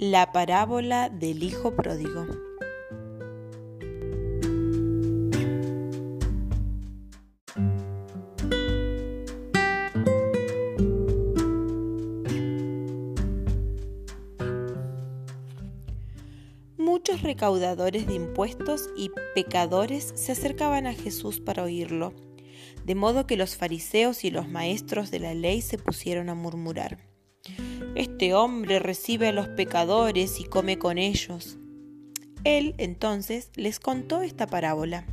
La parábola del Hijo Pródigo. Muchos recaudadores de impuestos y pecadores se acercaban a Jesús para oírlo, de modo que los fariseos y los maestros de la ley se pusieron a murmurar. Este hombre recibe a los pecadores y come con ellos. Él entonces les contó esta parábola.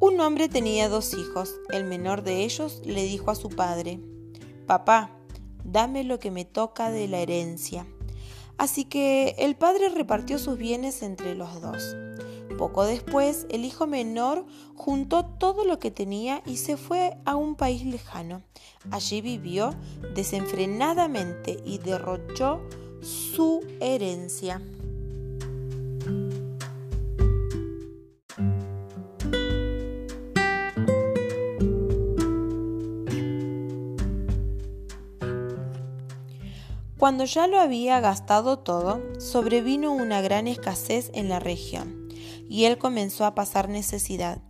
Un hombre tenía dos hijos. El menor de ellos le dijo a su padre, Papá, dame lo que me toca de la herencia. Así que el padre repartió sus bienes entre los dos. Poco después, el hijo menor juntó todo lo que tenía y se fue a un país lejano. Allí vivió desenfrenadamente y derrochó su herencia. Cuando ya lo había gastado todo, sobrevino una gran escasez en la región, y él comenzó a pasar necesidad.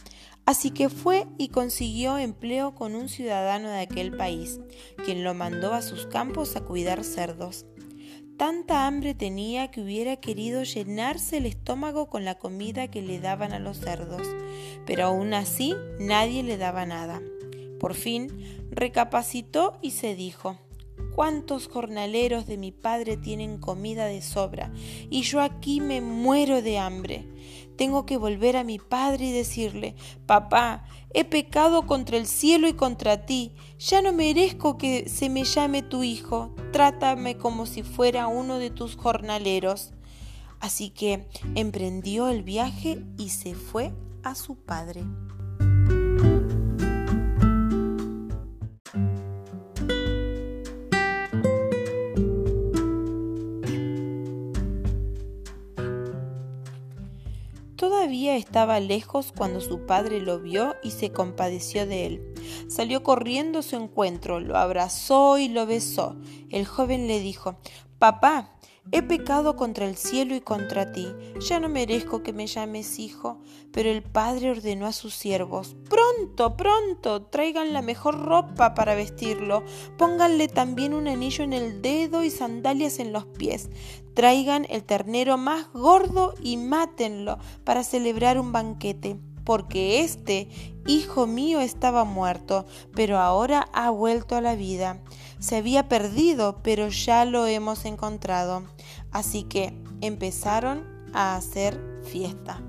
Así que fue y consiguió empleo con un ciudadano de aquel país, quien lo mandó a sus campos a cuidar cerdos. Tanta hambre tenía que hubiera querido llenarse el estómago con la comida que le daban a los cerdos, pero aún así nadie le daba nada. Por fin recapacitó y se dijo, ¿Cuántos jornaleros de mi padre tienen comida de sobra? Y yo aquí me muero de hambre. Tengo que volver a mi padre y decirle, papá, he pecado contra el cielo y contra ti. Ya no merezco que se me llame tu hijo. Trátame como si fuera uno de tus jornaleros. Así que emprendió el viaje y se fue a su padre. Todavía estaba lejos cuando su padre lo vio y se compadeció de él. Salió corriendo a su encuentro, lo abrazó y lo besó. El joven le dijo, Papá, He pecado contra el cielo y contra ti. Ya no merezco que me llames hijo. Pero el padre ordenó a sus siervos, Pronto, pronto, traigan la mejor ropa para vestirlo. Pónganle también un anillo en el dedo y sandalias en los pies. Traigan el ternero más gordo y mátenlo para celebrar un banquete porque este hijo mío estaba muerto, pero ahora ha vuelto a la vida. Se había perdido, pero ya lo hemos encontrado. Así que empezaron a hacer fiesta.